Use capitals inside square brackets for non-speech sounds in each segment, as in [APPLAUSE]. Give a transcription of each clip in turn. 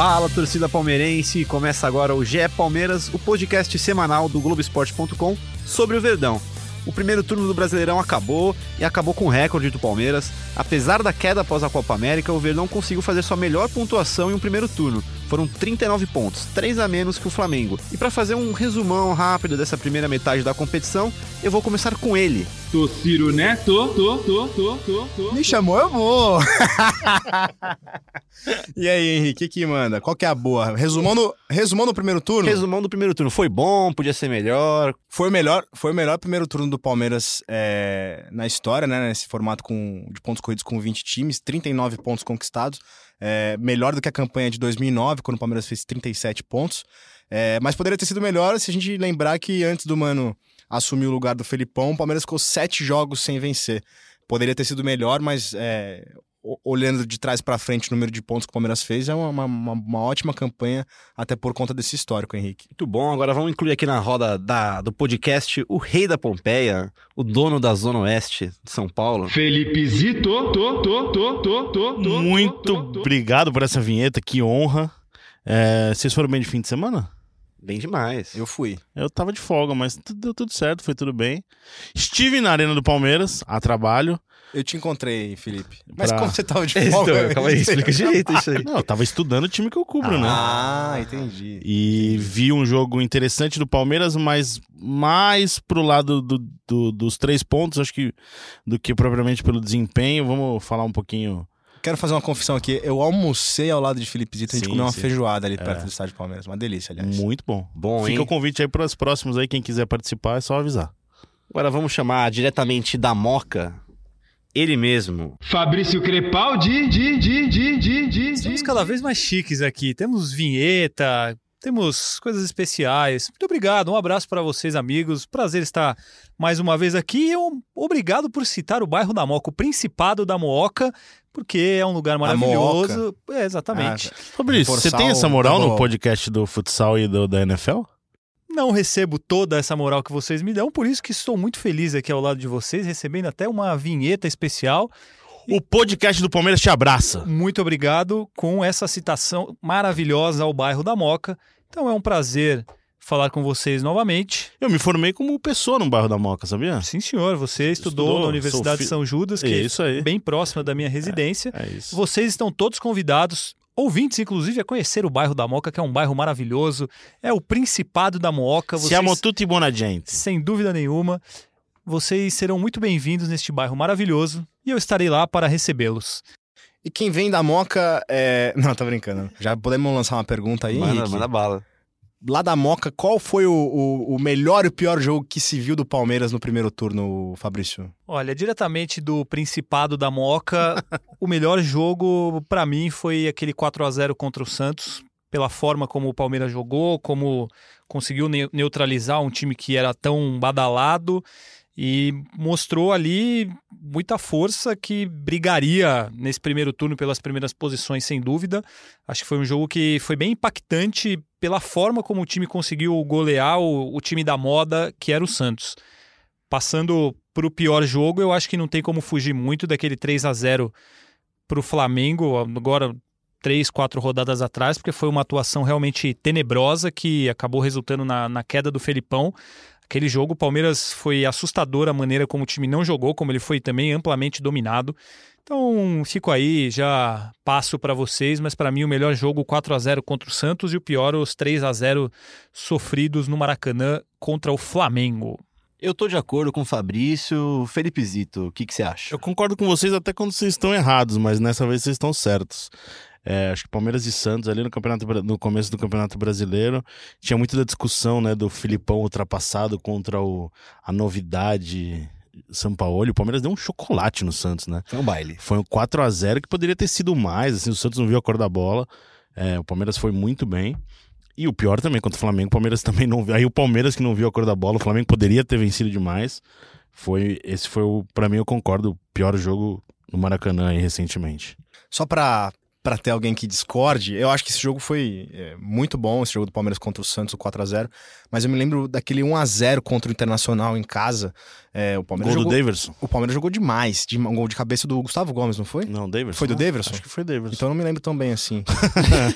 Fala, torcida palmeirense! Começa agora o GE Palmeiras, o podcast semanal do Globoesporte.com sobre o Verdão. O primeiro turno do Brasileirão acabou e acabou com o recorde do Palmeiras. Apesar da queda após a Copa América, o Verdão conseguiu fazer sua melhor pontuação em um primeiro turno. Foram 39 pontos, 3 a menos que o Flamengo. E para fazer um resumão rápido dessa primeira metade da competição, eu vou começar com ele, Tô Ciro, né? Tô, tô, tô, tô, tô, tô. Me chamou, eu vou. [LAUGHS] e aí, Henrique, o que, que manda? Qual que é a boa? Resumando, resumando o primeiro turno? Resumão do primeiro turno. Foi bom, podia ser melhor. Foi o melhor, foi o melhor primeiro turno do Palmeiras é, na história, né? Nesse formato com, de pontos corridos com 20 times, 39 pontos conquistados. É, melhor do que a campanha de 2009, quando o Palmeiras fez 37 pontos. É, mas poderia ter sido melhor se a gente lembrar que antes do Mano assumir o lugar do Felipão, o Palmeiras ficou sete jogos sem vencer. Poderia ter sido melhor, mas é, olhando de trás pra frente o número de pontos que o Palmeiras fez, é uma, uma- uma ótima campanha, até por conta desse histórico, Henrique. Muito bom. Agora vamos incluir aqui na roda da, do podcast o rei da Pompeia, o dono da Zona Oeste de São Paulo. Felipe Zito, tô, tô, tô, tô, tô, tô. Muito tô, tô, tô. obrigado por essa vinheta, que honra. É, vocês foram bem de fim de semana? Bem demais. Eu fui. Eu tava de folga, mas deu tudo certo, foi tudo bem. Estive na Arena do Palmeiras, a trabalho. Eu te encontrei, Felipe. Mas Pra- como você tava de [LAUGHS] Então, folga? calma aí, explica [LAUGHS] direito isso aí. Não, eu tava estudando o time que eu cubro, né? Ah, entendi. E vi um jogo interessante do Palmeiras, mas mais pro lado do- do- dos três pontos, acho que do que propriamente pelo desempenho. Vamos falar um pouquinho. Quero fazer uma confissão aqui. Eu almocei ao lado de Felipe Zito, a gente Sim, comeu uma sim. feijoada ali perto do estádio Palmeiras. Uma delícia, aliás. Muito bom. Bom, Fica hein? o convite aí para os próximos aí, quem quiser participar, é só avisar. Agora vamos chamar diretamente da Moca, ele mesmo. Fabrício Crepaldi, de, de, de, de, de, Estamos cada vez mais chiques aqui. Temos vinheta, temos coisas especiais. Muito obrigado, um abraço para vocês, amigos. Prazer estar mais uma vez aqui. E um obrigado por citar o bairro da Moca, o Principado da Mooca, porque é um lugar maravilhoso. É, exatamente. Fabrício, você tem essa moral no futebol. podcast do futsal e do, da NFL? Não recebo toda essa moral que vocês me dão, por isso que estou muito feliz aqui ao lado de vocês, recebendo até uma vinheta especial. O podcast do Palmeiras te abraça. Muito obrigado com essa citação maravilhosa ao bairro da Moca. Então é um prazer falar com vocês novamente. Eu me formei como pessoa no bairro da Moca, sabia? Sim, senhor. Você estudou, Estudou, na Universidade de São Judas, que É é bem próxima da minha residência. É isso. Vocês estão todos convidados, ouvintes inclusive, a conhecer o bairro da Moca, que é um bairro maravilhoso. É o Principado da Mooca. Vocês, Siamo tutti buona gente. sem dúvida nenhuma, vocês serão muito bem-vindos neste bairro maravilhoso e eu estarei lá para recebê-los. E quem vem da Moca é. [LAUGHS] Não, tô brincando. Já podemos lançar uma pergunta aí, Manda, manda bala. Lá da Moca, qual foi o, o, o melhor e o pior jogo que se viu do Palmeiras no primeiro turno, Fabrício? Olha, diretamente do Principado da Moca, [LAUGHS] o melhor jogo para mim foi aquele 4 a 0 contra o Santos, pela forma como o Palmeiras jogou, como conseguiu ne- neutralizar um time que era tão badalado e mostrou ali muita força que brigaria nesse primeiro turno pelas primeiras posições, sem dúvida. Acho que foi um jogo que foi bem impactante pela forma como o time conseguiu golear o, o time da moda, que era o Santos. Passando para o pior jogo, eu acho que não tem como fugir muito daquele 3 a 0 para o Flamengo, agora três, quatro rodadas atrás, porque foi uma atuação realmente tenebrosa que acabou resultando na, na queda do Felipão. Aquele jogo, o Palmeiras foi assustador a maneira como o time não jogou, como ele foi também amplamente dominado. Então, fico aí, já passo para vocês, mas para mim o melhor jogo 4 a 0 contra o Santos e o pior os 3 a 0 sofridos no Maracanã contra o Flamengo. Eu tô de acordo com o Fabrício. Felipe Zito, o que, que você acha? Eu concordo com vocês até quando vocês estão errados, mas nessa vez vocês estão certos. É, acho que Palmeiras e Santos ali no, campeonato, no começo do Campeonato Brasileiro tinha muito da discussão né, do Filipão ultrapassado contra o, a novidade Sampaoli. O Palmeiras deu um chocolate no Santos, né? Foi um baile. Foi um 4 a 0 que poderia ter sido mais, assim, o Santos não viu a cor da bola. É, o Palmeiras foi muito bem. E o pior também, contra o Flamengo, o Palmeiras [LAUGHS] também não viu. Aí o Palmeiras que não viu a cor da bola, o Flamengo poderia ter vencido demais. Foi, esse foi o, para mim, eu concordo, o pior jogo no Maracanã aí, recentemente. Só pra, pra ter alguém que discorde, eu acho que esse jogo foi é, muito bom, esse jogo do Palmeiras contra o Santos, o 4x0. Mas eu me lembro daquele 1x0 contra o Internacional em casa. É, o Palmeiras Gol do jogou, Daverson? O Palmeiras jogou demais. De, um gol de cabeça do Gustavo Gomes, não foi? Não, Daverson. Foi do Daverson? Acho que foi Daverson. Então eu não me lembro tão bem assim. [LAUGHS]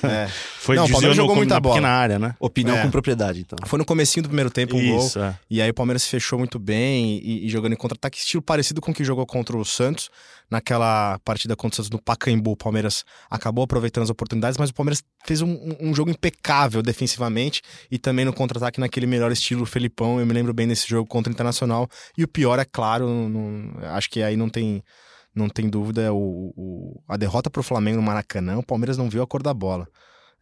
É. foi não, o Palmeiras jogou muita na bola. pequena área, né? Opinião É. com propriedade, então. Foi no comecinho do primeiro tempo um gol. Isso, é. E aí o Palmeiras se fechou muito bem e, e jogando em contra-ataque, estilo parecido com o que jogou contra o Santos. Naquela partida contra o Santos no Pacaembu, o Palmeiras acabou aproveitando as oportunidades, mas o Palmeiras fez um, um- jogo impecável defensivamente e também no contra-ataque naquele melhor estilo Felipão. Eu me lembro bem desse jogo contra o Internacional. E o pior, é claro, não- acho que aí não tem, não tem dúvida, o, o- a derrota para o Flamengo no Maracanã, o Palmeiras não viu a cor da bola.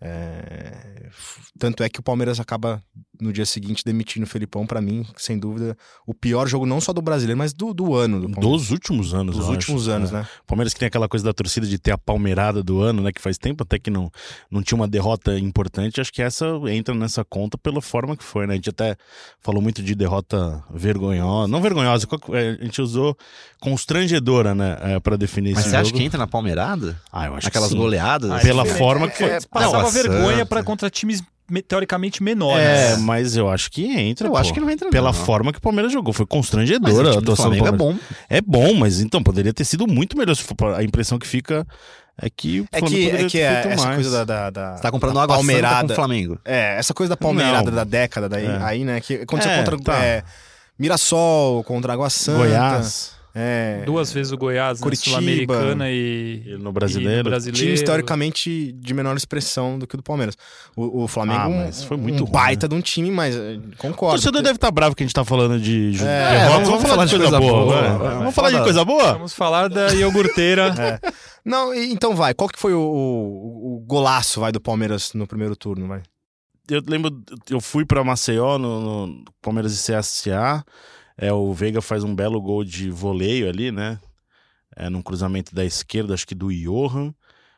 É, tanto é que o Palmeiras acaba no dia seguinte demitindo o Felipão, pra mim, sem dúvida, o pior jogo não só do brasileiro, mas do, do ano do. Dos últimos anos, Dos eu últimos acho. anos, É. né? O Palmeiras que tem aquela coisa da torcida de ter a palmeirada do ano, né? Que faz tempo até que não, não tinha uma derrota importante. Acho que essa entra nessa conta pela forma que foi, né? A gente até falou muito de derrota vergonhosa. Não vergonhosa, é, a gente usou constrangedora, né? É, pra definir Mas esse você jogo. acha que entra na palmeirada? Ah, eu acho Aquelas que sim. goleadas? Pela é forma que foi. É, passava vergonha para contra times me- teoricamente menores. É, mas eu acho que entra. Eu pô. acho que não entra Pela não. forma que o Palmeiras jogou. Foi constrangedora a do atuação do Flamengo é Palmeiras. bom. É bom, mas então poderia ter sido muito melhor. se for- A impressão que fica é que o É que, é que é, essa mais. coisa da, da, da- Você tá comprando da água santa com palmeirada. o Flamengo. É, essa coisa da palmeirada Não. da década daí, É. aí, né? Que aconteceu É, contra tá. é, Mirassol, contra Água Santa. Goiás. É, Duas vezes o Goiás, né? Curitiba. Sul-Americana e, E no e brasileiro. no brasileiro. time historicamente de menor expressão do que o do Palmeiras. O, o Flamengo Ah, mas foi muito um ruim, baita de um time, mas eh, O concordo. torcedor deve estar bravo que a gente tá falando de É, derrota. vamos- vamos falar de coisa boa, vai. vai. Vamos Vai, falar de coisa boa? Vamos falar da iogurteira. [LAUGHS] Não, e- então vai. Qual que foi o, o- o golaço vai do Palmeiras no primeiro turno, vai? Eu lembro, eu fui pra Maceió no, no Palmeiras e CSA. É, o Veiga faz um belo gol de voleio ali, né? É, num cruzamento da esquerda, acho que do Johan.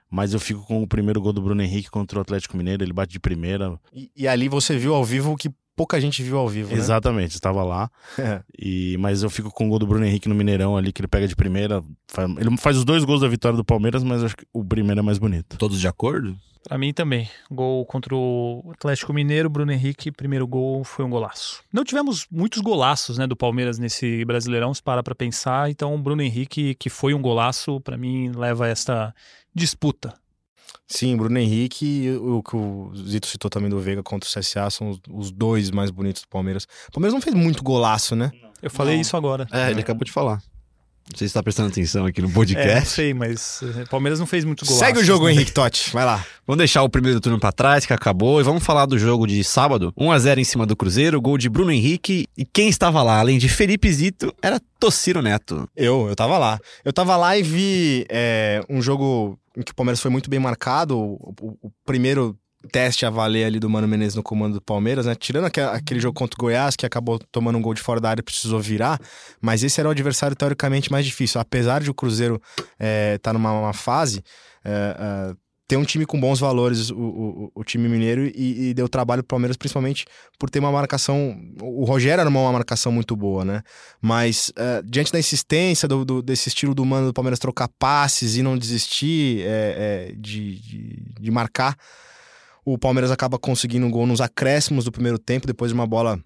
Mas eu fico com o primeiro gol do Bruno Henrique contra o Atlético Mineiro. Ele bate de primeira. E, e ali você viu ao vivo o que pouca gente viu ao vivo, né? Exatamente, estava lá. É. E, mas eu fico com o gol do Bruno Henrique no Mineirão ali, que ele pega de primeira. Fa- Ele faz os dois gols da vitória do Palmeiras, mas acho que o primeiro é mais bonito. Todos de acordo? Pra mim também. Gol contra o Atlético Mineiro, Bruno Henrique, primeiro gol foi um golaço. Não tivemos muitos golaços, né, do Palmeiras nesse Brasileirão, se para pra pensar. Então, o Bruno Henrique, que foi um golaço, pra mim leva esta disputa. Sim, Bruno Henrique e o que o Zito citou também do Veiga contra o CSA são os, os dois mais bonitos do Palmeiras. O Palmeiras não fez muito golaço, né? Eu falei Não. isso agora. É, ele acabou de falar. Não sei se tá prestando atenção aqui no É, não podcast. sei, mas eh, Palmeiras não fez muitos golaços. Segue o jogo, né? Henrique Totti. Vai lá. Vamos deixar o primeiro turno pra trás, que acabou, e vamos falar do jogo de sábado. 1x0 em cima do Cruzeiro, gol de Bruno Henrique. E quem estava lá, além de Felipe Zito, era Tociro Neto. Eu, eu tava lá. Eu tava lá e vi é, um jogo em que o Palmeiras foi muito bem marcado. O, o- o primeiro teste a valer ali do Mano Menezes no comando do Palmeiras, né? Tirando aque- aquele jogo contra o Goiás, que acabou tomando um gol de fora da área e precisou virar. Mas esse era o adversário teoricamente mais difícil. Apesar de o Cruzeiro estar numa uma fase. é, é, ter um time com bons valores, o, o, o time mineiro, e, e deu trabalho pro Palmeiras, principalmente por ter uma marcação. O Rogério era uma marcação muito boa, né? Mas eh, diante da insistência do, do- desse estilo do mano do Palmeiras trocar passes e não desistir eh, eh, de, de, de marcar, o Palmeiras acaba conseguindo um gol nos acréscimos do primeiro tempo, depois de uma bola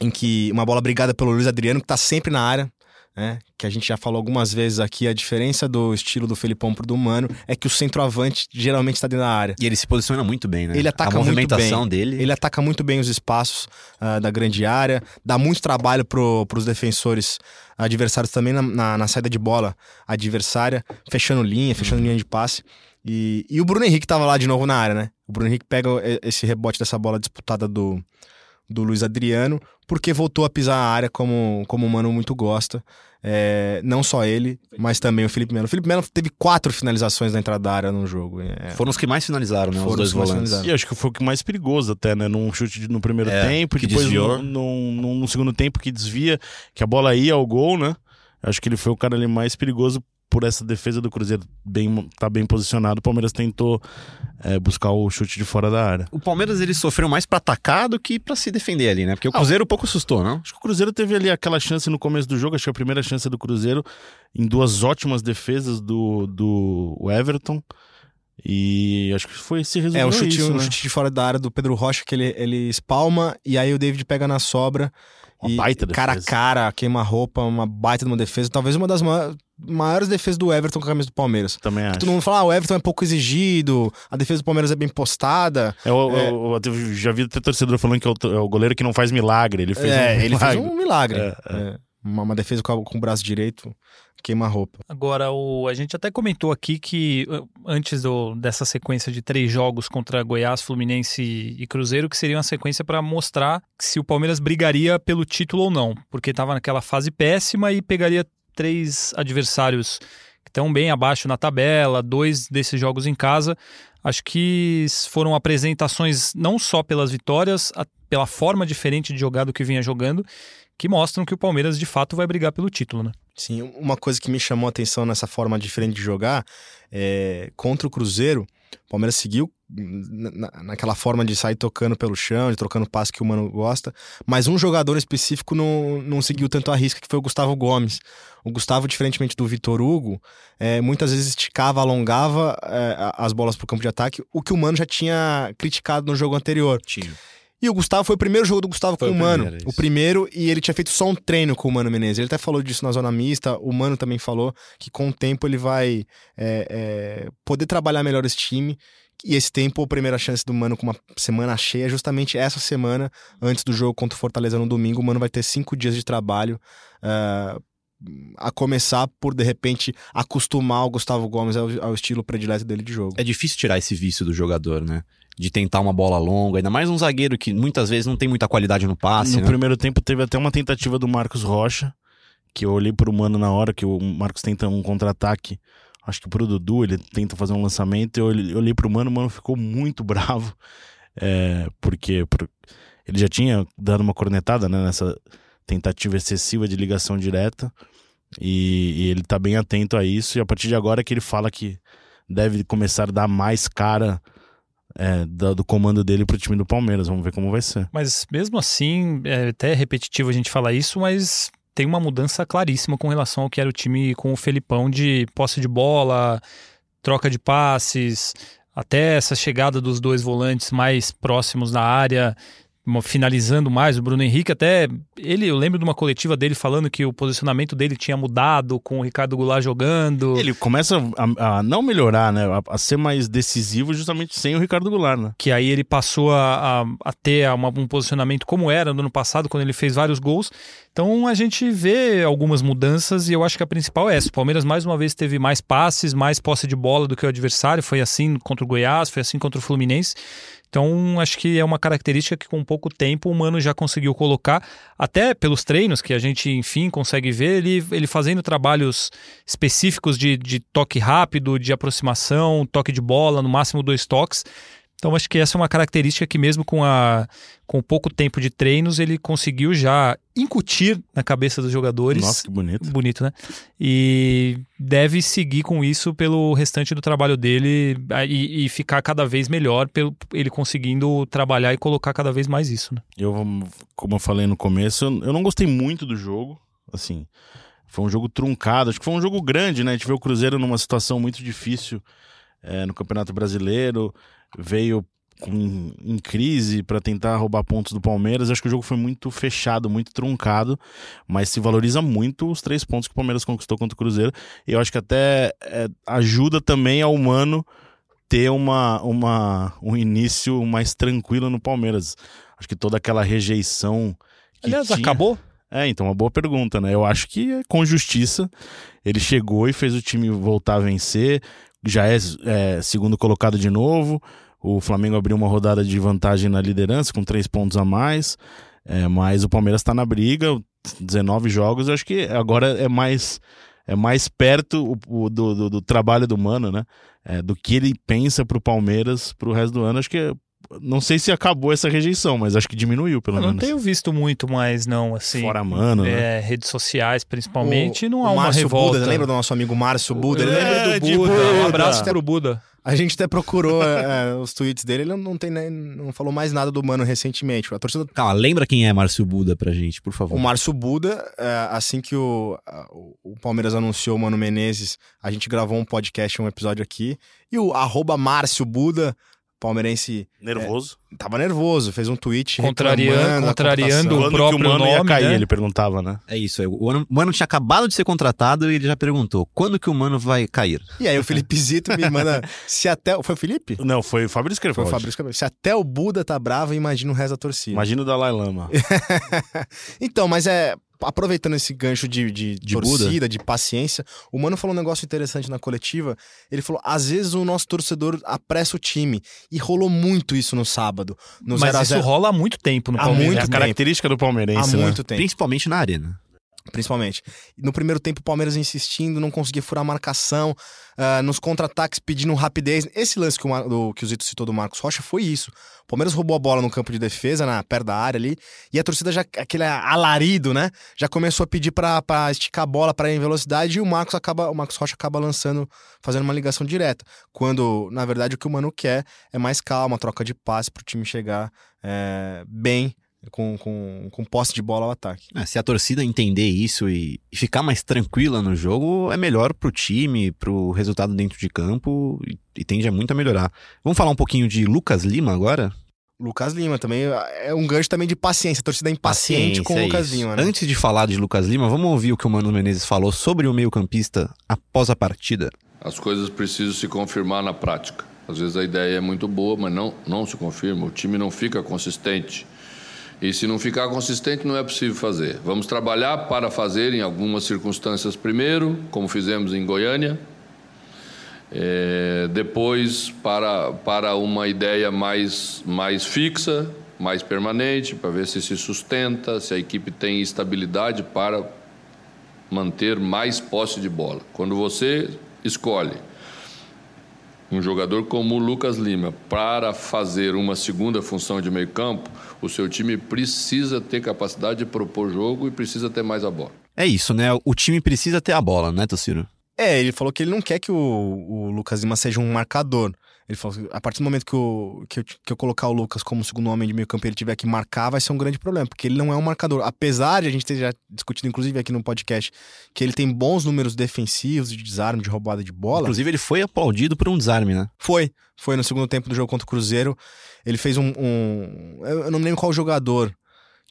em que. Uma bola brigada pelo Luiz Adriano, que tá sempre na área. Né? Que a gente já falou algumas vezes aqui, a diferença do estilo do Felipão pro do Mano é que o centroavante geralmente está dentro da área. E ele se posiciona muito bem, né? Ele ataca A muito movimentação dele. Ele ataca muito bem os espaços ah, da grande área, dá muito trabalho pro, pros defensores adversários também na, na- na saída de bola adversária, fechando linha, fechando linha de passe. E, e o Bruno Henrique tava lá de novo na área, né? O Bruno Henrique pega esse rebote dessa bola disputada do, do Luiz Adriano, porque voltou a pisar a área como, como o Mano muito gosta. É, não só ele, mas também o Felipe Melo. O Felipe Melo teve quatro finalizações na entrada da área no jogo. É, Foram os que mais finalizaram, né? Foram os dois os volantes. finalizaram. E acho que foi o que mais perigoso até, né? Num chute de- no primeiro É, tempo, que depois no, no- no segundo tempo que desvia, que a bola ia ao gol, né? Acho que ele foi o cara ali mais perigoso por essa defesa do Cruzeiro bem, tá bem posicionado, o Palmeiras tentou é, buscar o chute de fora da área. O Palmeiras ele sofreu mais pra atacar do que pra se defender ali, né? Porque o Cruzeiro pouco assustou, não? Acho que o Cruzeiro teve ali aquela chance no começo do jogo, acho que a primeira chance do Cruzeiro, em duas ótimas defesas do, do Everton. E acho que foi esse resultado. É, o chute, isso, um né? chute de fora da área do Pedro Rocha que ele, ele espalma e aí o David pega na sobra. Uma e baita cara a defesa. cara, queima-roupa, uma baita de uma defesa. Talvez uma das ma- maiores defesas do Everton com a camisa do Palmeiras. Também acho. Todo mundo fala, ah, o Everton é pouco exigido, a defesa do Palmeiras é bem postada. É, o- o- eu já vi até torcedor falando que é o, é o goleiro que não faz milagre. Ele fez é, um ele fez milagre. um milagre. É, É, Uma, uma defesa com, a- com o braço direito, queima-roupa. Agora, o, a gente até comentou aqui que antes do- dessa sequência de três jogos contra Goiás, Fluminense e, e Cruzeiro, que seria uma sequência para mostrar se o Palmeiras brigaria pelo título ou não, porque estava naquela fase péssima e pegaria três adversários que estão bem abaixo na tabela, dois desses jogos em casa. Acho que foram apresentações não só pelas vitórias, a- pela forma diferente de jogar do que vinha jogando, que mostram que o Palmeiras de fato vai brigar pelo título, né? Sim, uma coisa que me chamou a atenção nessa forma diferente de jogar é contra o Cruzeiro, o Palmeiras seguiu na- na- naquela forma de sair tocando pelo chão, de trocando passe que o Mano gosta, mas um jogador específico não, não seguiu tanto a risca, que foi o Gustavo Gomes. O Gustavo, diferentemente do Vitor Hugo, é, muitas vezes esticava, alongava é, as bolas para o campo de ataque, o que o Mano já tinha criticado no jogo anterior. Tinha. E o Gustavo foi o primeiro jogo do Gustavo Foi com o o Mano. primeiro, o isso. primeiro, e ele tinha feito só um treino com o Mano Menezes. Ele até falou disso na zona mista. O Mano também falou que com o tempo ele vai é, é, poder trabalhar melhor esse time. E esse tempo, a primeira chance do Mano com uma semana cheia, é justamente essa semana, antes do jogo contra o Fortaleza no domingo. O Mano vai ter cinco dias de trabalho. ah, a começar por, de repente, acostumar o Gustavo Gomes ao, ao estilo predileto dele de jogo. É difícil tirar esse vício do jogador, né? De tentar uma bola longa, ainda mais um zagueiro que muitas vezes não tem muita qualidade no passe, No né? primeiro tempo teve até uma tentativa do Marcos Rocha, que eu olhei pro Mano na hora, que o Marcos tenta um contra-ataque, acho que pro Dudu, ele tenta fazer um lançamento, eu olhei, pro Mano, o Mano ficou muito [LAUGHS] bravo, é, porque por- ele já tinha dado uma cornetada né, nessa tentativa excessiva de ligação direta, e, e ele tá bem atento a isso, e a partir de agora é que ele fala que deve começar a dar mais cara é, da- do comando dele pro time do Palmeiras, vamos ver como vai ser. Mas mesmo assim, é até repetitivo a gente falar isso, mas tem uma mudança claríssima com relação ao que era o time com o Felipão de posse de bola, troca de passes, até essa chegada dos dois volantes mais próximos da área, finalizando mais o Bruno Henrique, até ele, eu lembro de uma coletiva dele falando que o posicionamento dele tinha mudado com o Ricardo Goulart jogando. Ele começa a, a não melhorar, né? A, a ser mais decisivo justamente sem o Ricardo Goulart, né? que aí ele passou a, a, a ter uma- um posicionamento como era no ano passado, quando ele fez vários gols. Então a gente vê algumas mudanças e eu acho que a principal é essa. O Palmeiras mais uma vez teve mais passes, mais posse de bola do que o adversário. Foi assim contra o Goiás, foi assim contra o Fluminense. Então acho que é uma característica que com pouco tempo o Mano já conseguiu colocar, até pelos treinos que a gente enfim consegue ver, ele, ele fazendo trabalhos específicos de, de toque rápido, de aproximação, toque de bola, no máximo dois toques. Então acho que essa é uma característica que mesmo com, a, com pouco tempo de treinos ele conseguiu já incutir na cabeça dos jogadores. Nossa, que bonito. Bonito, né? E deve seguir com isso pelo restante do trabalho dele e, e ficar cada vez melhor, pelo ele conseguindo trabalhar e colocar cada vez mais isso, né? Eu, como eu falei no começo, eu, eu não gostei muito do jogo. Assim, foi um jogo truncado. Acho que foi um jogo grande, né? A gente vê o Cruzeiro numa situação muito difícil é, no Campeonato Brasileiro. Veio com, em crise para tentar roubar pontos do Palmeiras. Acho que o jogo foi muito fechado, muito truncado, mas se valoriza muito os três pontos que o Palmeiras conquistou contra o Cruzeiro. E eu acho que até é, ajuda também ao Mano ter uma, uma, um início mais tranquilo no Palmeiras. Acho que toda aquela rejeição. Que Aliás, tinha... acabou? É, então, uma boa pergunta, né? Eu acho que com justiça. Ele chegou e fez o time voltar a vencer. Já é, é segundo colocado de novo. O Flamengo abriu uma rodada de vantagem na liderança, com três pontos a mais. É, mas o Palmeiras está na briga, 19 jogos. Eu acho que agora é mais, é mais perto o, o- do, do, do trabalho do Mano, né? É, do que ele pensa pro Palmeiras pro resto do ano. Acho que Não sei se acabou essa rejeição, mas acho que diminuiu, pelo Eu não menos. tenho visto muito mais, não, assim. Fora mano, né? É, redes sociais, principalmente, O- não o há uma Márcio revolta. Buda, lembra do nosso amigo Márcio Buda? Ele É, lembra do Buda. Buda. Um abraço pro Buda. A gente até procurou é, os tweets dele, ele não, tem, nem- não falou mais nada do Mano recentemente. A torcida Calma, lembra quem é Márcio Buda pra gente, por favor. O Márcio Buda, é, assim que o- o Palmeiras anunciou o Mano Menezes, a gente gravou um podcast, um episódio aqui. E o arroba Márcio Buda, palmeirense, Nervoso. tava nervoso, fez um tweet Contrariando- contrariando o Quando que o próprio mano ia nome, cair, né? ele perguntava, né? É isso, é, o Mano, o Mano tinha acabado de ser contratado e ele já perguntou, quando que o Mano vai cair? E aí o Felipe Zito me manda, se até... Foi o Felipe? Não, foi o Fabrício Foi o. Fabrício. Se até o Buda tá bravo, imagina o resto da torcida. Imagina o Dalai Lama. [LAUGHS] então, mas é. Aproveitando esse gancho de, de, De torcida, de paciência, o Mano falou um negócio interessante na coletiva. Ele falou: às vezes o nosso torcedor apressa o time. E rolou muito isso no sábado. No Mas 0 a isso 0 rola há muito tempo no Há Palmeiras. muito É a né? característica do há palmeirense, né? muito tempo. Principalmente na arena. Principalmente. No primeiro tempo, o Palmeiras insistindo, não conseguia furar a marcação, ah, nos contra-ataques pedindo rapidez. Esse lance que o, do- que o Zito citou do Marcos Rocha foi isso. O Palmeiras roubou a bola no campo de defesa, na, perto da área ali, e a torcida já, aquele alarido, né? Já começou a pedir pra esticar a bola, pra ir em velocidade, e o Marcos, acaba, o Marcos Rocha acaba lançando, fazendo uma ligação direta. Quando, na verdade, o que o Mano quer é mais calma, troca de passe pro time chegar eh, bem, com, com, com posse de bola ao ataque. É, se a torcida entender isso e, e ficar mais tranquila no jogo, é melhor pro time, pro resultado dentro de campo e, e tende a muito a melhorar. Vamos falar um pouquinho de Lucas Lima agora? Lucas Lima também é um gancho também de paciência. A torcida é impaciente com o é Lucas. Lima, né? Antes de falar de Lucas Lima, vamos ouvir o que o Mano Menezes falou sobre o meio-campista após a partida. As coisas precisam se confirmar na prática. Às vezes a ideia é muito boa, mas não, não se confirma. O time não fica consistente. E se não ficar consistente, não é possível fazer. Vamos trabalhar para fazer em algumas circunstâncias primeiro, como fizemos em Goiânia. É, depois, para, para uma ideia mais, mais fixa, mais permanente, para ver se se sustenta, se a equipe tem estabilidade para manter mais posse de bola. Quando você escolhe um jogador como o Lucas Lima para fazer uma segunda função de meio-campo, o seu time precisa ter capacidade de propor jogo e precisa ter mais a bola. É isso, né? O time precisa ter a bola, né, Tociro? É, ele falou que ele não quer que o, o Lucas Lima seja um marcador. Ele falou que a partir do momento que, eu- que, eu, que eu colocar o Lucas como segundo homem de meio campo e ele tiver que marcar, vai ser um grande problema, porque ele não é um marcador. Apesar de a gente ter já discutido, inclusive aqui no podcast, que ele tem bons números defensivos de desarme, de roubada de bola. Inclusive, ele foi aplaudido por um desarme, né? Foi. Foi no segundo tempo do jogo contra o Cruzeiro. Ele fez um. um- eu não me lembro qual jogador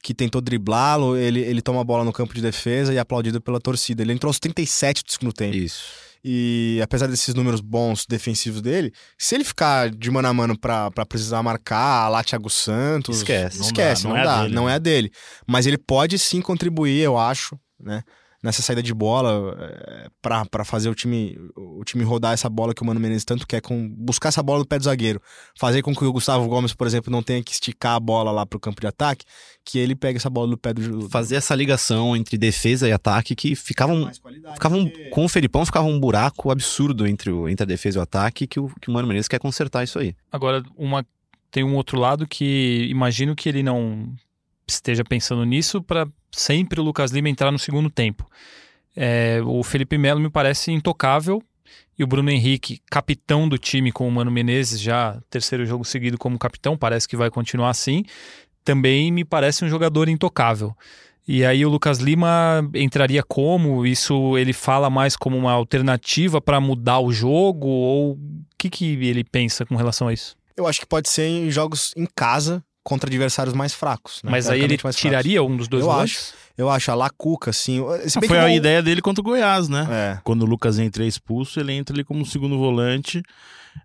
que tentou driblá-lo. Ele, ele toma a bola no campo de defesa e é aplaudido pela torcida. Ele entrou aos 37 do segundo tempo. Isso. E apesar desses números bons defensivos dele, se ele ficar de mano a mano pra, pra precisar marcar lá Thiago Santos. Esquece. Não Esquece, dá, não, não é dá. dele, não né? é a dele. Mas ele pode sim contribuir, eu acho, né? Nessa saída de bola, é, pra, pra fazer o time, o time rodar essa bola que o Mano Menezes tanto quer, com, buscar essa bola no pé do zagueiro. Fazer com que o Gustavo Gomes, por exemplo, não tenha que esticar a bola lá pro campo de ataque, que ele pegue essa bola no pé do. Fazer essa ligação entre defesa e ataque que ficavam. ficavam com o Felipão ficava um buraco absurdo entre, o, entre a defesa e o ataque que o, que o Mano Menezes quer consertar isso aí. Agora, uma, tem um outro lado que imagino que ele não esteja pensando nisso para sempre o Lucas Lima entrar no segundo tempo. É, o Felipe Melo me parece intocável e o Bruno Henrique, capitão do time com o Mano Menezes, já terceiro jogo seguido como capitão, parece que vai continuar assim, também me parece um jogador intocável. E aí o Lucas Lima entraria como? Isso ele fala mais como uma alternativa para mudar o jogo? Ou o que, que ele pensa com relação a isso? Eu acho que pode ser em jogos em casa contra adversários mais fracos. né? Mas aí ele fracos. tiraria um dos dois Eu volantes? Eu acho, a Lacuca, assim. Se bem Foi que a o- ideia dele contra o Goiás, né? É. Quando o Lucas entra expulso, ele entra ali como segundo volante.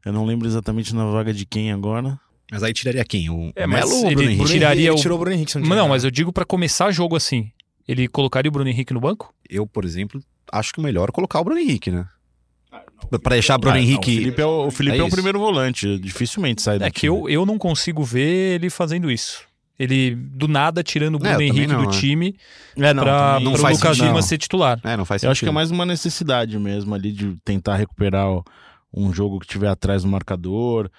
Eu não lembro exatamente na vaga de quem agora. Mas aí tiraria quem? O É, Melo ou o Bruno Henrique? Tiraria ele tirou o Bruno Henrique, se não não, mas eu digo pra começar jogo assim. Ele colocaria o Bruno Henrique no banco? Eu, por exemplo, acho que o melhor é colocar o Bruno Henrique, né? Pra deixar o Bruno Ah, não, Henrique. o Felipe é o, o, Felipe É é o primeiro volante. Dificilmente sai É daqui. que eu, eu não consigo ver ele fazendo isso. Ele, do nada, tirando o É, Bruno também Henrique não, do é. time É, não, pra, não pro faz Lucas sentido, Lima não. ser titular. É, não faz Eu acho que é sentido. mais uma necessidade mesmo ali de tentar recuperar o- um jogo que tiver atrás do marcador,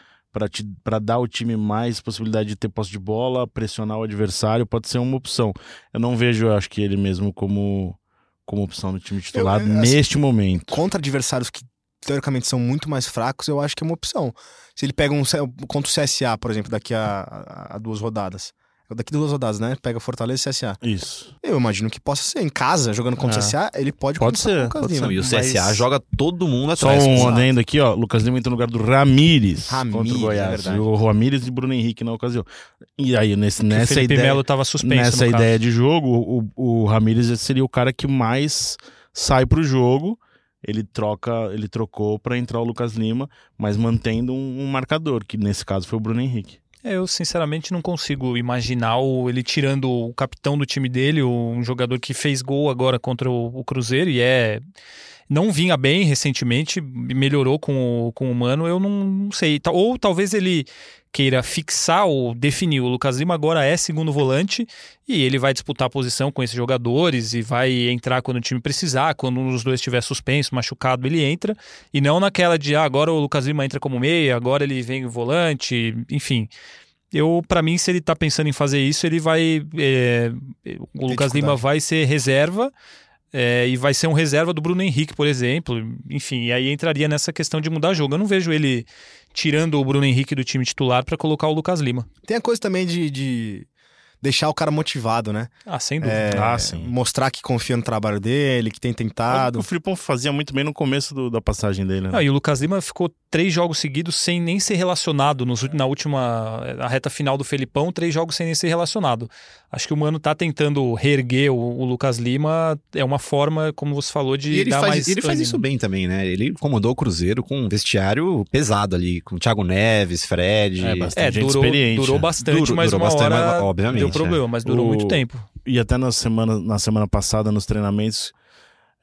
para dar ao time mais possibilidade de ter posse de bola, pressionar o adversário, pode ser uma opção. Eu não vejo, eu acho que ele mesmo como, como opção no time titular Eu- eu- assim, neste momento. Contra adversários que teoricamente são muito mais fracos, eu acho que é uma opção. Se ele pega um contra o CSA, por exemplo, daqui a, a- a duas rodadas. Daqui a duas rodadas, né? Pega Fortaleza e CSA. Isso. Eu imagino que possa ser. Em casa, jogando contra É. o CSA, ele pode Pode ser, com o Lucas pode Lima. Não, e o Mas- CSA joga todo mundo Só atrás. um Exato. adendo aqui, ó. Lucas Lima entrou no lugar do Ramires, Ramires, contra o é Goiás. e o Ramires e Bruno Henrique na ocasião. E aí, nesse, Que o nessa Felipe ideia, Melo estava suspenso nessa no caso. ideia de jogo, o, o Ramires seria o cara que mais sai pro jogo. Ele troca, ele trocou para entrar o Lucas Lima, mas mantendo um, um marcador, que nesse caso foi o Bruno Henrique. É, eu sinceramente não consigo imaginar o- ele tirando o capitão do time dele, um jogador que fez gol agora contra o, o Cruzeiro e é não vinha bem recentemente, melhorou com o, com o Mano, eu não, não sei. Ou talvez ele queira fixar ou definir. O Lucas Lima agora é segundo volante e ele vai disputar a posição com esses jogadores e vai entrar quando o time precisar, quando um dos dois estiver suspenso, machucado, ele entra. E não naquela de ah, agora o Lucas Lima entra como meia, agora ele vem volante, enfim. Eu, para mim, se ele tá pensando em fazer isso, ele vai. é, o Lucas. Lima vai ser reserva. É, e vai ser um reserva do Bruno Henrique, por exemplo. Enfim, e aí entraria nessa questão de mudar jogo. Eu não vejo ele tirando o Bruno Henrique do time titular para colocar o Lucas Lima. Tem a coisa também de, de deixar o cara motivado, né? Ah, sem dúvida. É, Ah, sim. Mostrar que confia no trabalho dele, que tem tentado. que O Filipão fazia muito bem no começo do- da passagem dele, né? Ah, e o Lucas Lima ficou três jogos seguidos sem nem ser relacionado. Nos, na última na reta final do Felipão, três jogos sem nem ser relacionado. Acho que o Mano tá tentando reerguer o, o Lucas Lima. É uma forma, como você falou, de E ele dar faz, mais ele faz isso bem também, né? Ele comandou o Cruzeiro com um vestiário pesado ali, com Thiago Neves, Fred. É, bastante É, gente durou, experiente. durou né? bastante, Durou- mas durou uma bastante, hora mas, obviamente, deu problema, mas durou O- muito tempo. E até na semana, na semana passada, nos treinamentos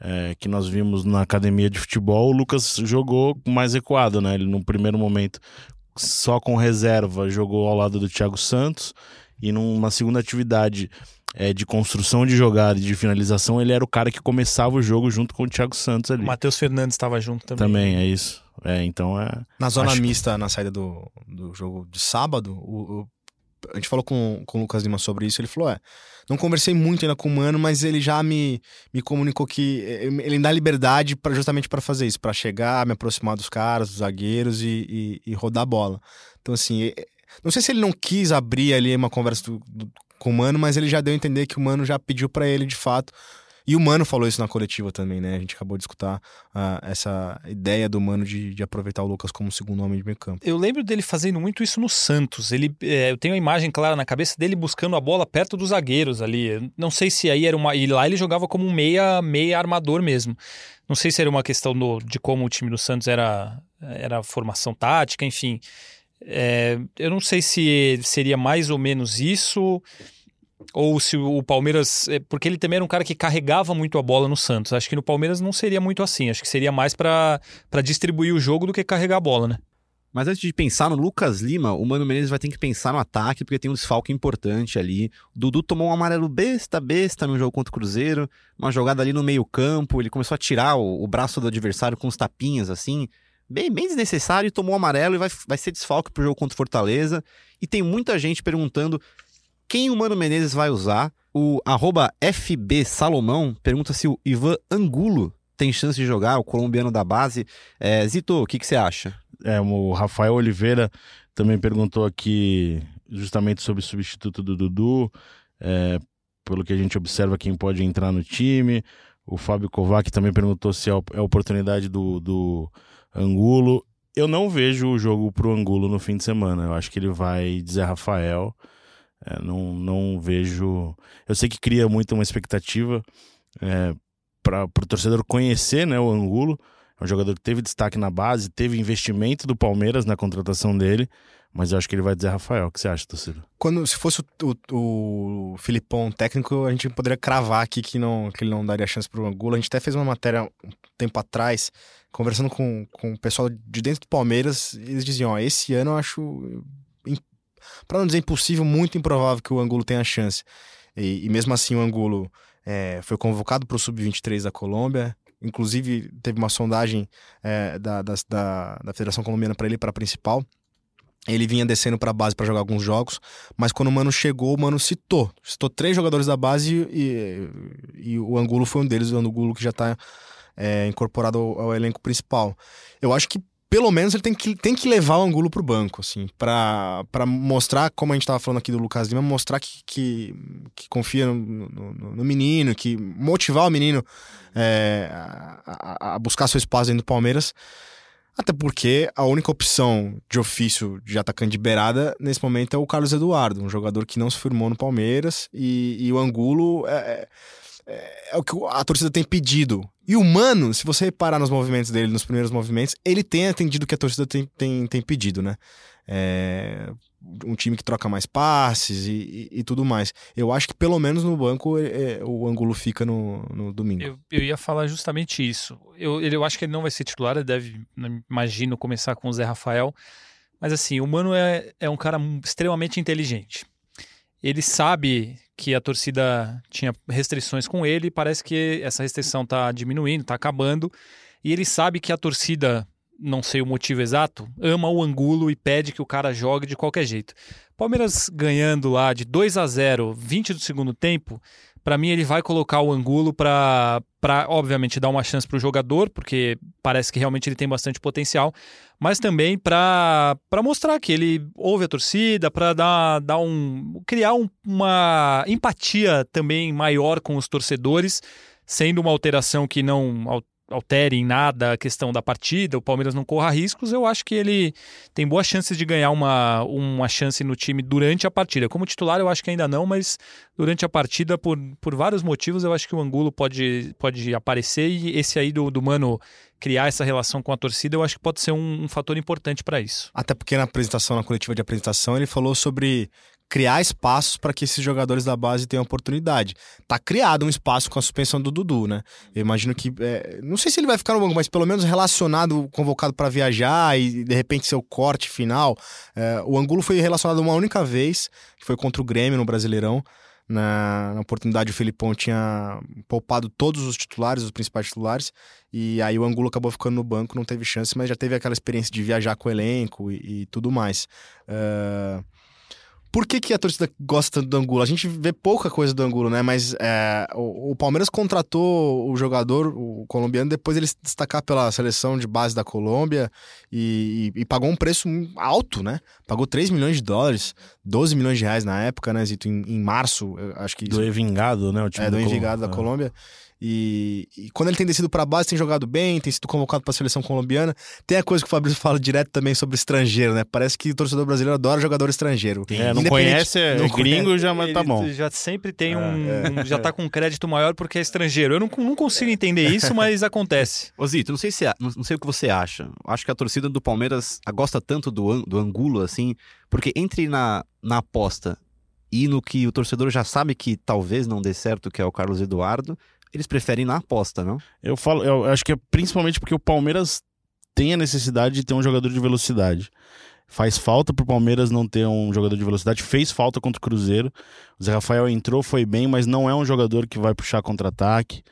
é, que nós vimos na academia de futebol, o Lucas jogou mais recuado, né? Ele, no primeiro momento, só com reserva, jogou ao lado do Thiago Santos. E numa segunda atividade é, de construção de jogada e de finalização, ele era o cara que começava o jogo junto com o Thiago Santos ali. O Matheus Fernandes estava junto também. Também, é isso. É, então é. Na zona Acho- mista, na saída do, do jogo de sábado, o- o- a gente falou com, com o Lucas Lima sobre isso. Ele falou: é, não conversei muito ainda com o Mano, mas ele já me, me comunicou que eh, ele me dá liberdade justamente para fazer isso, pra chegar, me aproximar dos caras, dos zagueiros e, e, e rodar a bola. Então, assim, eh, não sei se ele não quis abrir ali uma conversa do- do- com o Mano, mas ele já deu a entender que o Mano já pediu pra ele de fato. E o Mano falou isso na coletiva também, né? A gente acabou de escutar ah, essa ideia do Mano de, de aproveitar o Lucas como segundo homem de meio campo. Eu lembro dele fazendo muito isso no Santos. Ele, é, eu tenho a imagem clara na cabeça dele buscando a bola perto dos zagueiros ali. Não sei se aí era uma. E lá ele jogava como um meia, meia armador mesmo. Não sei se era uma questão do- de como o time do Santos era, era formação tática, enfim. É, eu não sei se seria mais ou menos isso. Ou se o Palmeiras. é, Porque ele também era um cara que carregava muito a bola no Santos. Acho que no Palmeiras não seria muito assim. Acho que seria mais para distribuir o jogo do que carregar a bola, né? Mas antes de pensar no Lucas Lima, o Mano Menezes vai ter que pensar no ataque, porque tem um desfalque importante ali. O Dudu tomou um amarelo besta, besta no jogo contra o Cruzeiro, uma jogada ali no meio-campo, ele começou a tirar o, o braço do adversário com os tapinhas, assim, bem, bem desnecessário, e tomou um amarelo e vai, vai ser desfalque pro jogo contra o Fortaleza. E tem muita gente perguntando quem o Mano Menezes vai usar. O arroba FB Salomão pergunta se o Ivan Angulo tem chance de jogar, o colombiano da base. É, Zito, o que, que você acha? É, o Rafael Oliveira também perguntou aqui justamente sobre o substituto do Dudu, é, pelo que a gente observa quem pode entrar no time. O Fábio Kovac também perguntou se é a é oportunidade do, do Angulo. Eu não vejo o jogo pro Angulo no fim de semana. Eu acho que ele vai dizer Rafael. É, não, não vejo. Eu sei que cria muito uma expectativa é, para o torcedor conhecer né, o Angulo. É um jogador que teve destaque na base, teve investimento do Palmeiras na contratação dele, mas eu acho que ele vai dizer Rafael. O que você acha, torcedor? Quando, se fosse o, o, o Filipão técnico, a gente poderia cravar aqui que, não, que ele não daria chance pro Angulo. A gente até fez uma matéria um tempo atrás, conversando com, com o pessoal de dentro do Palmeiras, eles diziam, ó, esse ano eu acho, para não dizer impossível, muito improvável que o Angulo tenha chance. E, e mesmo assim o Angulo é, foi convocado para o Sub-23 da Colômbia, inclusive teve uma sondagem é, da, das- da, da Federação Colombiana para ele para a principal. Ele vinha descendo pra base para jogar alguns jogos, mas quando o Mano chegou, o Mano citou. Citou três jogadores da base e, e, o Angulo foi um deles, o Angulo que já tá é, incorporado ao, ao, elenco principal. Eu acho que pelo menos ele tem que, tem que levar o Angulo pro banco, assim, para mostrar, como a gente tava falando aqui do Lucas Lima, mostrar que, que, que confia no, no, no, menino, que motivar o menino é, a, a, buscar seu espaço dentro do Palmeiras. Até porque a única opção de ofício de atacante de beirada nesse momento é o Carlos Eduardo, um jogador que não se firmou no Palmeiras e, e o Angulo é, é, é, o que a torcida tem pedido. E o Mano, se você reparar nos movimentos dele, nos primeiros movimentos, ele tem atendido o que a torcida tem, tem, tem pedido, né? É, um time que troca mais passes e, e, e, tudo mais. Eu acho que pelo menos no banco é, é, o ângulo fica no, no domingo. Eu, eu, ia falar justamente isso. Eu, eu acho que ele não vai ser titular, ele deve, imagino, começar com o Zé Rafael. Mas assim, o Mano é, é um cara extremamente inteligente. Ele sabe que a torcida tinha restrições com ele, e parece que essa restrição está diminuindo, está acabando. E ele sabe que a torcida não sei o motivo exato, ama o Angulo e pede que o cara jogue de qualquer jeito. Palmeiras ganhando lá de 2 a 0, 20 do segundo tempo, para mim ele vai colocar o Angulo para obviamente dar uma chance para o jogador, porque parece que realmente ele tem bastante potencial, mas também para mostrar que ele ouve a torcida, para dar, dar um criar um, uma empatia também maior com os torcedores, sendo uma alteração que não altere em nada a questão da partida, o Palmeiras não corra riscos, eu acho que ele tem boas chances de ganhar uma, uma chance no time durante a partida. Como titular, eu acho que ainda não, mas durante a partida, por, por vários motivos, eu acho que o Angulo pode, pode aparecer e esse aí do, do Mano criar essa relação com a torcida, eu acho que pode ser um, um fator importante para isso. Até porque na apresentação, na coletiva de apresentação, ele falou sobre criar espaços para que esses jogadores da base tenham oportunidade. Tá criado um espaço com a suspensão do Dudu, né? Eu imagino que. É, não sei se ele vai ficar no banco, mas pelo menos relacionado, convocado para viajar e de repente seu corte final. É, o Angulo foi relacionado uma única vez, que foi contra o Grêmio no Brasileirão. Na, na, oportunidade, o Felipão tinha poupado todos os titulares, os principais titulares, e aí o Angulo acabou ficando no banco, não teve chance, mas já teve aquela experiência de viajar com o elenco e, e tudo mais. Uh, por que, que a torcida gosta do Angulo? A gente vê pouca coisa do Angulo, né? Mas é, o, o, Palmeiras contratou o jogador, o colombiano, depois ele se destacar pela seleção de base da Colômbia e, e, e, pagou um preço alto, né? Pagou 3 milhões de dólares, 12 milhões de reais na época, né, Zito? Em, em março, acho que. Do Envingado, né? O time é, do, do Envingado da é. Colômbia. E, e, quando ele tem descido para base, tem jogado bem, tem sido convocado para a seleção colombiana. Tem a coisa que o Fabrício fala direto também sobre estrangeiro, né? Parece que o torcedor brasileiro adora jogador estrangeiro. É, não conhece, é não gringo, conhece. já mas tá bom. Já sempre tem um, é, já tá com um crédito maior porque é estrangeiro. Eu não, não consigo entender isso, mas acontece. [LAUGHS] Ô Zito, não sei se não, não sei o que você acha. Acho que a torcida do Palmeiras gosta tanto do, do Angulo assim, porque entre na, na aposta e no que o torcedor já sabe que talvez não dê certo, que é o Carlos Eduardo, eles preferem na aposta, não? Eu falo, eu acho que é principalmente porque o Palmeiras tem a necessidade de ter um jogador de velocidade. Faz falta pro Palmeiras não ter um jogador de velocidade. Fez falta contra o Cruzeiro. O Zé Rafael entrou, foi bem, mas não é um jogador que vai puxar contra-ataque.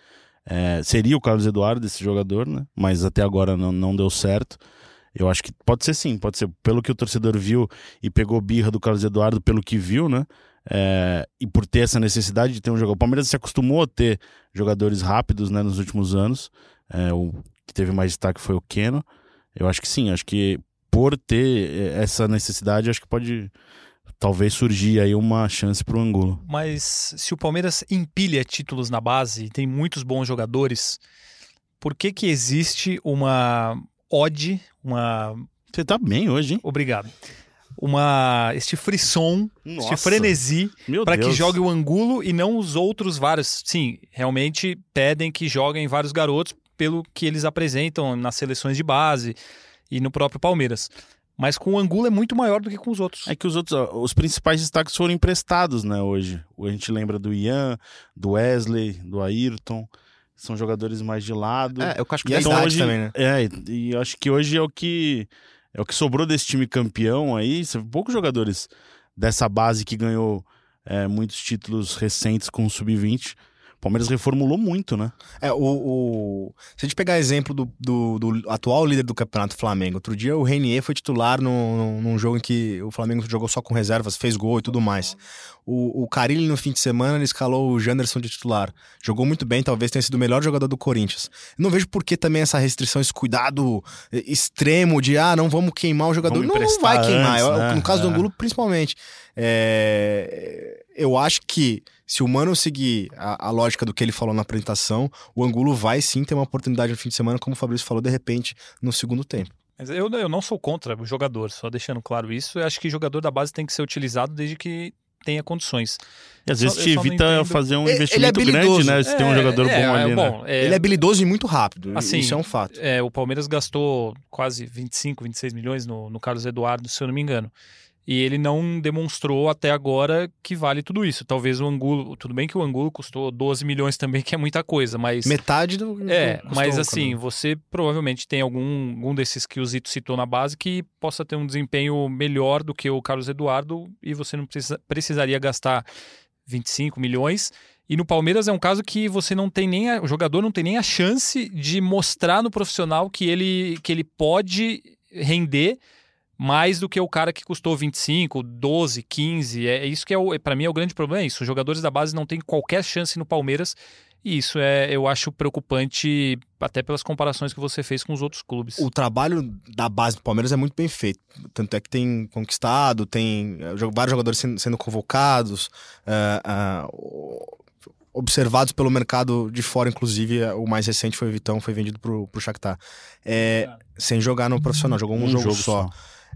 É, seria o Carlos Eduardo esse jogador, né? Mas até agora não, não deu certo. Eu acho que pode ser sim, pode ser pelo que o torcedor viu e pegou birra do Carlos Eduardo pelo que viu, né? É, e por ter essa necessidade de ter um jogador. O Palmeiras se acostumou a ter jogadores rápidos né, nos últimos anos. É, o que teve mais destaque foi o Keno. Eu acho que sim, acho que por ter é, essa necessidade, acho que pode talvez surgir aí uma chance para o Angulo. Mas se o Palmeiras empilha títulos na base, tem muitos bons jogadores, por que que existe uma odd, uma... Você tá bem hoje, hein? Obrigado uma este frisson, Nossa, este frenesi para que jogue o Angulo e não os outros vários. Sim, realmente pedem que joguem vários garotos pelo que eles apresentam nas seleções de base e no próprio Palmeiras. Mas com o Angulo é muito maior do que com os outros. É que os outros, os principais destaques foram emprestados, né, hoje. A gente lembra do Ian, do Wesley, do Ayrton. São jogadores mais de lado. É, eu acho que e então, hoje, também, né? É, e acho que hoje é o que é o que sobrou desse time campeão aí. Poucos jogadores dessa base que ganhou é, muitos títulos recentes com o Sub-20. O Palmeiras reformulou muito, né? É, o, o- Se a gente pegar exemplo do, do- do atual líder do campeonato, Flamengo, outro dia o Renier foi titular num, num- jogo em que o Flamengo jogou só com reservas, fez gol e tudo mais. O, o Carilli, no fim de semana, ele escalou o Janderson de titular. Jogou muito bem, talvez tenha sido o melhor jogador do Corinthians. Não vejo por que também essa restrição, esse cuidado extremo de, ah, não vamos queimar o jogador. Não, não vai queimar. antes, Eu- né? No caso do É. Angulo, principalmente. É, Eu acho que se o Mano seguir a, a lógica do que ele falou na apresentação, o Angulo vai sim ter uma oportunidade no fim de semana, como o Fabrício falou, de repente, no segundo tempo. Mas eu, eu não sou contra o jogador, só deixando claro isso. Eu acho que jogador da base tem que ser utilizado desde que tenha condições. E às Só- vezes te evita fazer um é investimento grande, habilidoso. né? Se tem um É, jogador é, bom é, ali, né? bom, é, Ele é habilidoso e muito rápido. Assim, isso é um fato. é, o Palmeiras gastou quase 25, 26 milhões no, no Carlos Eduardo, se eu não me engano. E ele não demonstrou até agora que vale tudo isso. Talvez o Angulo. Tudo bem que o Angulo custou 12 milhões também, [LAUGHS] que é muita coisa, mas. Metade do. É, mas assim, você provavelmente tem algum, algum desses que o Zito citou na base que possa ter um desempenho melhor do que o Carlos Eduardo e você não precisa, precisaria gastar 25 milhões. E no Palmeiras é um caso que você não tem nem a, o jogador não tem nem a chance de mostrar no profissional que ele que ele pode render mais do que o cara que custou 25, 12, 15. É isso que é, para mim é o grande problema, é isso. Os jogadores da base não têm qualquer chance no Palmeiras e isso é, eu acho preocupante até pelas comparações que você fez com os outros clubes. O trabalho da base do Palmeiras é muito bem feito. Tanto é que tem conquistado, tem eh, vários jogadores sendo, sendo convocados, ah, o- observados pelo mercado de fora, inclusive o mais recente foi o Vitão, foi vendido pro, pro Shakhtar. É, sem jogar no profissional, jogou um, jogo, só.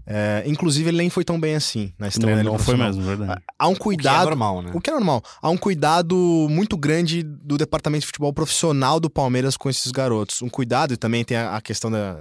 É, inclusive ele nem foi tão bem assim na estreia Não, foi mesmo, verdade. Há um O que é cuidado normal, né? o que é normal. Há um cuidado muito grande do departamento de futebol profissional do Palmeiras com esses garotos. Um cuidado, e também tem a, questão da,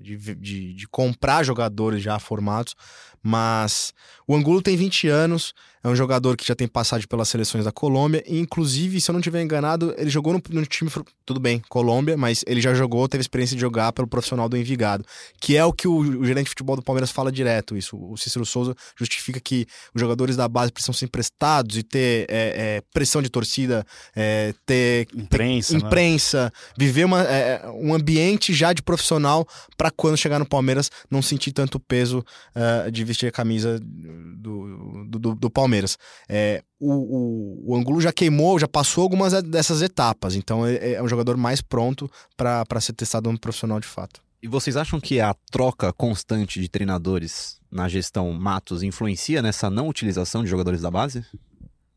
de, de, de comprar jogadores já formados. Mas o Angulo tem 20 anos, é um jogador que já tem passagem pelas seleções da Colômbia. E, inclusive, se eu não estiver enganado, ele jogou no, no time. Tudo bem, Colômbia, mas ele já jogou, teve experiência de jogar pelo profissional do Envigado. Que é o que o, o gerente de futebol do Palmeiras fala direto. Isso. O Cícero Souza justifica que os jogadores da base precisam ser emprestados e ter é, é, pressão de torcida, é, ter Imprensa, né? imprensa, viver uma, é, um ambiente já de profissional para quando chegar no Palmeiras não sentir tanto peso é, de vestir a camisa do, do, do- Palmeiras. É, o, o, o Angulo já queimou, já passou algumas dessas etapas, então é, é um jogador mais pronto para ser testado no profissional de fato. E vocês acham que a troca constante de treinadores na gestão Matos influencia nessa não utilização de jogadores da base?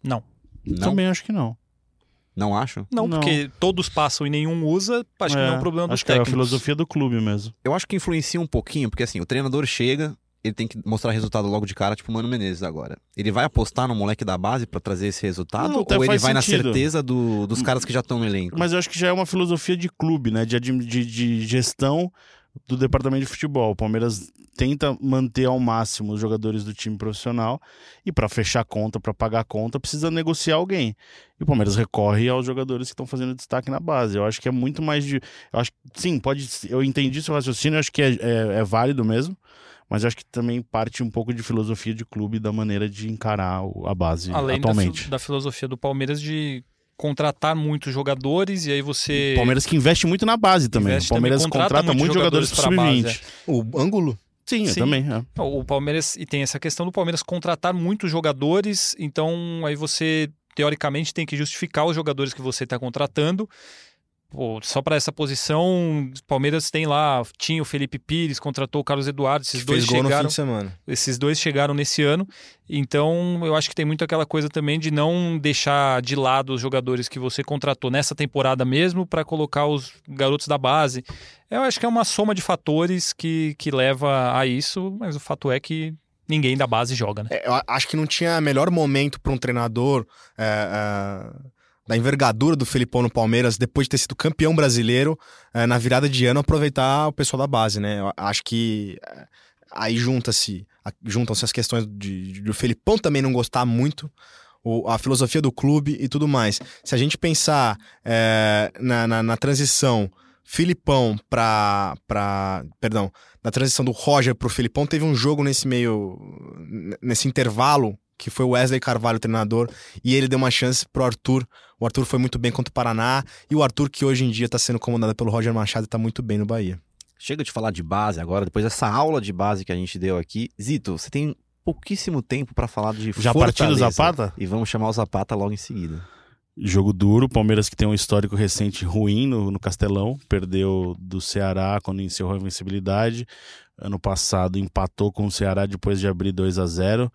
Não. Não, Também acho que não. não acham? Não, Não. porque todos passam e nenhum usa, acho que não é um problema dos Acho que é a técnicos. filosofia do clube mesmo. Eu acho que influencia um pouquinho, porque assim, o treinador chega, ele tem que mostrar resultado logo de cara, tipo o Mano Menezes agora. Ele vai apostar no moleque da base pra trazer esse resultado? Não, ou ele vai na sentido. certeza do- dos caras que já estão no elenco? Mas eu acho que já é uma filosofia de clube, né? De, de, de gestão do departamento de futebol. O Palmeiras tenta manter ao máximo os jogadores do time profissional e para fechar a conta, para pagar a conta, precisa negociar alguém. E o Palmeiras recorre aos jogadores que estão fazendo destaque na base. Eu acho que é muito mais de. Eu acho sim, pode. Eu entendi seu raciocínio, eu acho que é, é, é válido mesmo. Mas acho que também parte um pouco de filosofia de clube da maneira de encarar o- a base Além da, atualmente. fi- da filosofia do Palmeiras de contratar muitos jogadores e aí você. Palmeiras que investe muito na base também. Investe o Palmeiras também, contrata contrata muitos jogadores jogadores pro pra sub-20. O Angulo. Sim, Sim. também. é. O Palmeiras e tem essa questão do Palmeiras contratar muitos jogadores, então aí você teoricamente tem que justificar os jogadores que você está contratando. Pô, só para essa posição, o Palmeiras tem lá, tinha o Felipe Pires, contratou o Carlos Eduardo, esses Que dois fez gol no fim chegaram, de semana. esses dois chegaram nesse ano. Então, eu acho que tem muito aquela coisa também de não deixar de lado os jogadores que você contratou nessa temporada mesmo para colocar os garotos da base. Eu acho que é uma soma de fatores que, que leva a isso, mas o fato é que ninguém da base joga, né? É, eu acho que não tinha melhor momento para um treinador é, é, da envergadura do Felipão no Palmeiras, depois de ter sido campeão brasileiro, é, na virada de ano, aproveitar o pessoal da base, né? Eu acho que é, aí junta-se, juntam-se as questões de, do Felipão também não gostar muito. o- a filosofia do clube e tudo mais. Se a gente pensar é, na, na, na transição Filipão para. Perdão, na transição do Roger pro Filipão, teve um jogo nesse meio. nesse intervalo que foi o Wesley Carvalho, treinador, e ele deu uma chance pro Arthur. O Arthur foi muito bem contra o Paraná, e o Arthur, que hoje em dia tá sendo comandado pelo Roger Machado, tá muito bem no Bahia. Chega de falar de base agora, depois dessa aula de base que a gente deu aqui. Zito, você tem pouquíssimo tempo pra falar de Já partiu do Fortaleza. Zapata? E vamos chamar o Zapata logo em seguida. Jogo duro, Palmeiras que tem um histórico recente ruim no, no Castelão, perdeu do Ceará quando encerrou a invencibilidade. Ano passado empatou com o Ceará depois de abrir 2 a 0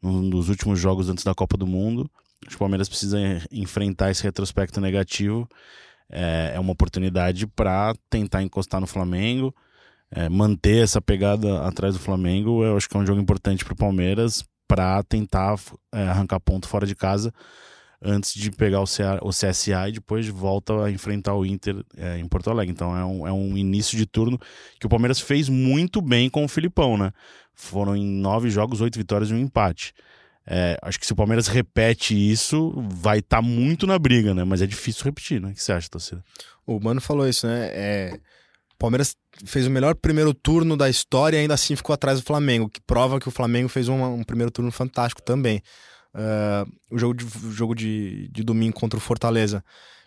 num dos últimos jogos antes da Copa do Mundo. O Palmeiras precisa en- enfrentar esse retrospecto negativo. É, é uma oportunidade para tentar encostar no Flamengo, é, manter essa pegada atrás do Flamengo. Eu acho que é um jogo importante para o Palmeiras para tentar é, arrancar ponto fora de casa antes de pegar o, CA, o CSA e depois volta a enfrentar o Inter é, em Porto Alegre. Então é um, é um início de turno que o Palmeiras fez muito bem com o Filipão, né? Foram em nove jogos, oito vitórias e um empate. É, acho que se o Palmeiras repete isso, vai estar muito na briga, né? Mas é difícil repetir, né? O que você acha, torcida? O Mano falou isso, né? É, o Palmeiras fez o melhor primeiro turno da história e ainda assim ficou atrás do Flamengo, que prova que o Flamengo fez um, um primeiro turno fantástico também. Ah, o jogo, de, jogo de, de domingo contra o Fortaleza,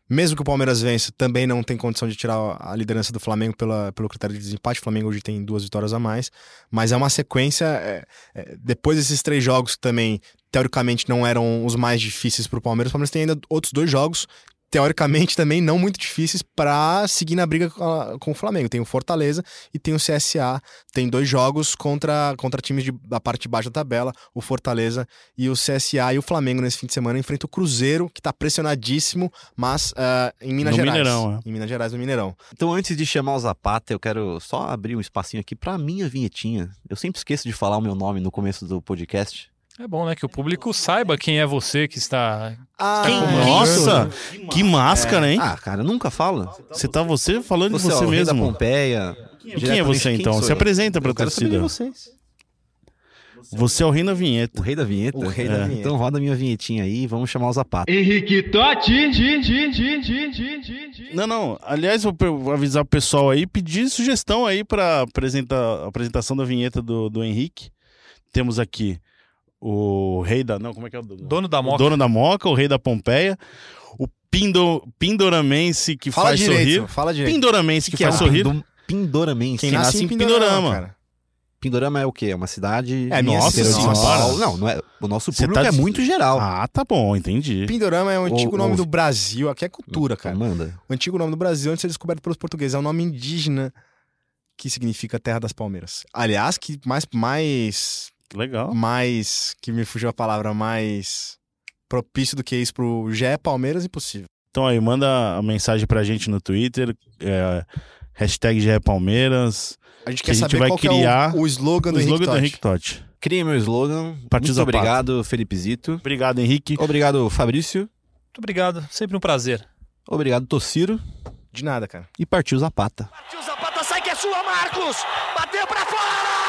mesmo que o Palmeiras vença, também não tem condição de tirar a liderança do Flamengo pela, pelo critério de desempate. O Flamengo hoje tem duas vitórias a mais, mas é uma sequência. é, é, depois desses três jogos que também, teoricamente, não eram os mais difíceis para o Palmeiras, o Palmeiras tem ainda outros dois jogos teoricamente também não muito difíceis para seguir na briga com, a- com o Flamengo. Tem o Fortaleza e tem o CSA. Tem dois jogos contra, contra times de- da parte de baixo da tabela, o Fortaleza e o CSA. E o Flamengo nesse fim de semana enfrenta o Cruzeiro, que tá pressionadíssimo, mas ah, em Minas No Gerais. Mineirão, Em Minas Gerais, no Mineirão. Então, antes de chamar o Zapata, eu quero só abrir um espacinho aqui pra minha vinhetinha. Eu sempre esqueço de falar o meu nome no começo do podcast. É bom, né? Que o público saiba quem é você que está. Ah, Quem- Nossa, que máscara, hein? Ah, cara, nunca fala. Você tá você falando de Você, você ó, o rei da mesmo. Pompeia. Quem é você então? Se apresenta pra Eu quero saber de torcida. vocês. Você é o rei da vinheta. O rei da vinheta? O rei da É. vinheta. Então roda a minha vinhetinha aí e vamos chamar o Zapata. Henrique Totti. Não, não. Aliás, vou avisar o pessoal aí, pedir sugestão aí pra apresentar, a apresentação da vinheta do, do Henrique. Temos aqui o rei da. Não, como é que é o do- Dono da o moca. dono da Moca, o rei da Pompeia. O Pindo, Pindoramense que Fala faz direito, sorrir. fala direito. Pindoramense que, que é faz um sorrir. Pindom- Pindoramense. Quem nasce em Pindorama. cara. Pindorama é o quê? É uma cidade É, São senhora. Paulo. Não, não é. O nosso público tá é muito geral. Ah, tá bom, entendi. Pindorama é o antigo Ou- nome ou- do Brasil, aqui é cultura, cara. Manda. O antigo nome do Brasil antes de ser descoberto pelos portugueses. É um nome indígena que significa Terra das Palmeiras. Aliás, que mais, mais, Legal. mais, que me fugiu a palavra, mais propício do que isso pro Gé Palmeiras, impossível. Então aí, manda a mensagem pra gente no Twitter. É, hashtag GE Palmeiras. A gente Que quer a gente saber vai qual criar é o, o slogan O do slogan do Henrique Totti. Totti. Crie meu slogan. Partiu Muito Zapata. obrigado, Felipe Zito. Obrigado, Henrique. Obrigado, Fabrício. Muito obrigado. Sempre um prazer. Obrigado, Tociro. De nada, cara. E partiu Zapata. Partiu Zapata, sai que é sua, Marcos! Bateu pra fora!